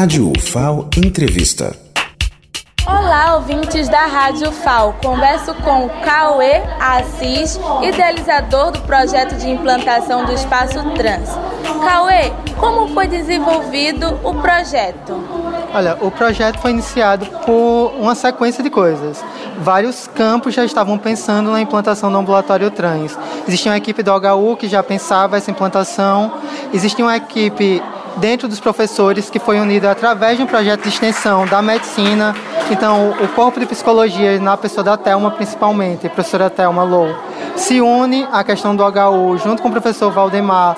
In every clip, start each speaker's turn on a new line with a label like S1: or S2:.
S1: Rádio UFAO Entrevista.
S2: Olá, ouvintes da Rádio FAO. Converso com o Cauê Assis, idealizador do projeto de implantação do espaço trans. Cauê, como foi desenvolvido o projeto?
S3: Olha, o projeto foi iniciado por uma sequência de coisas. Vários campos já estavam pensando na implantação do ambulatório trans. Existia uma equipe do HU que já pensava essa implantação. Existia uma equipe dentro dos professores que foi unida através de um projeto de extensão da medicina. Então, o corpo de psicologia, na pessoa da Thelma principalmente, a professora Thelma Low, se une à questão do HU junto com o professor Valdemar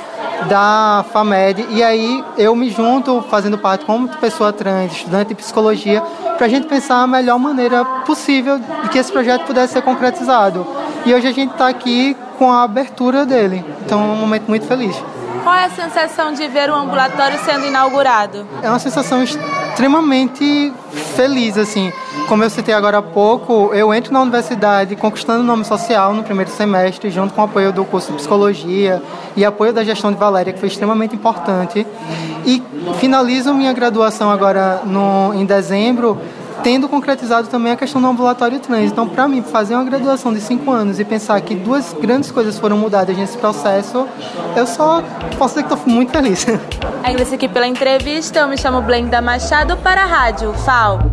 S3: da FAMED e aí eu me junto fazendo parte como pessoa trans, estudante de psicologia, para a gente pensar a melhor maneira possível de que esse projeto pudesse ser concretizado. E hoje a gente está aqui com a abertura dele, então é um momento muito feliz.
S2: Qual é a sensação de ver o ambulatório sendo inaugurado?
S3: É uma sensação extremamente feliz, assim. Como eu citei agora há pouco, eu entro na universidade conquistando o nome social no primeiro semestre, junto com o apoio do curso de psicologia e apoio da gestão de Valéria, que foi extremamente importante. E finalizo minha graduação agora no, em dezembro tendo concretizado também a questão do ambulatório trans. Então, para mim, fazer uma graduação de cinco anos e pensar que duas grandes coisas foram mudadas nesse processo, eu só posso dizer que estou muito feliz.
S2: Agradeço aqui pela entrevista. Eu me chamo Blenda Machado para a Rádio FAO.